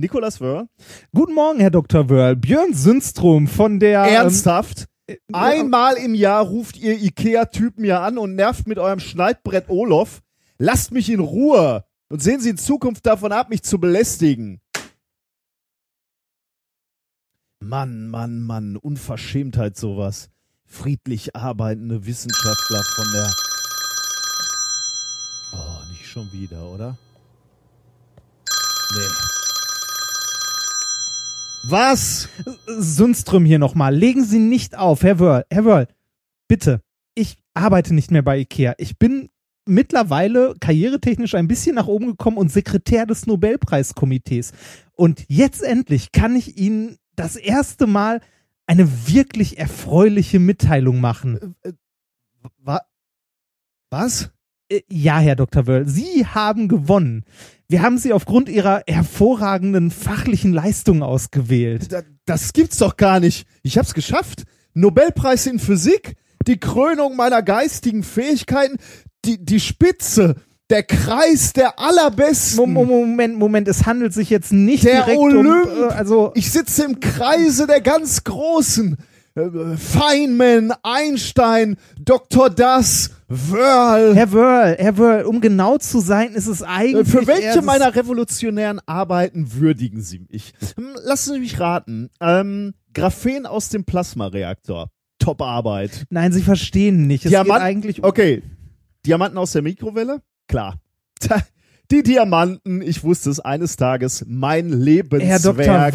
Nikolas Wörl. Guten Morgen, Herr Dr. Wörl. Björn Sünstrom von der. Ernsthaft? Ähm, Einmal im Jahr ruft ihr Ikea-Typen ja an und nervt mit eurem Schneidbrett Olof. Lasst mich in Ruhe und sehen Sie in Zukunft davon ab, mich zu belästigen. Mann, Mann, Mann, Unverschämtheit sowas. Friedlich arbeitende Wissenschaftler von der. Oh, nicht schon wieder, oder? Nee. Was? Sundström hier nochmal. Legen Sie nicht auf, Herr Wörl. Herr Wörl, bitte. Ich arbeite nicht mehr bei IKEA. Ich bin mittlerweile karrieretechnisch ein bisschen nach oben gekommen und Sekretär des Nobelpreiskomitees. Und jetzt endlich kann ich Ihnen das erste Mal eine wirklich erfreuliche Mitteilung machen. Äh, wa was? Äh, Ja, Herr Dr. Wörl, Sie haben gewonnen. Wir haben Sie aufgrund Ihrer hervorragenden fachlichen Leistung ausgewählt. Da, das gibt's doch gar nicht. Ich hab's geschafft. Nobelpreis in Physik, die Krönung meiner geistigen Fähigkeiten, die, die Spitze, der Kreis der allerbesten. Mo- Mo- Moment, Moment, es handelt sich jetzt nicht Der direkt Olymp. um, äh, also Ich sitze im Kreise der ganz Großen. Feynman, Einstein, Dr. Das, Wörl. Herr Wörl, Herr Wörl, um genau zu sein, ist es Äh, eigentlich Für welche meiner revolutionären Arbeiten würdigen Sie mich? Hm, Lassen Sie mich raten. Ähm, Graphen aus dem Plasmareaktor. Top Arbeit. Nein, Sie verstehen nicht. Es Diamant- geht eigentlich um Okay. Diamanten aus der Mikrowelle? Klar. Die Diamanten, ich wusste es eines Tages, mein Herr Lebenswerk.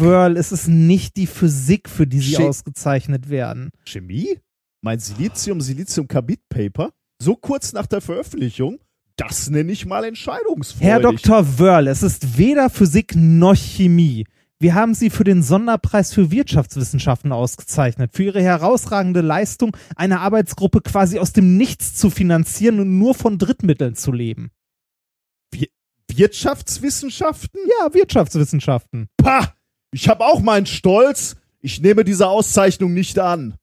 Dr. Wörl, es ist nicht die Physik, für die Sie Shit. ausgezeichnet werden. Chemie? Mein Silizium, Silizium-Carbid-Paper? So kurz nach der Veröffentlichung? Das nenne ich mal entscheidungsfreudig. Herr Dr. Wörl, es ist weder Physik noch Chemie. Wir haben Sie für den Sonderpreis für Wirtschaftswissenschaften ausgezeichnet, für Ihre herausragende Leistung, eine Arbeitsgruppe quasi aus dem Nichts zu finanzieren und nur von Drittmitteln zu leben. Wirtschaftswissenschaften? Ja, Wirtschaftswissenschaften. Pah! Ich habe auch meinen Stolz. Ich nehme diese Auszeichnung nicht an.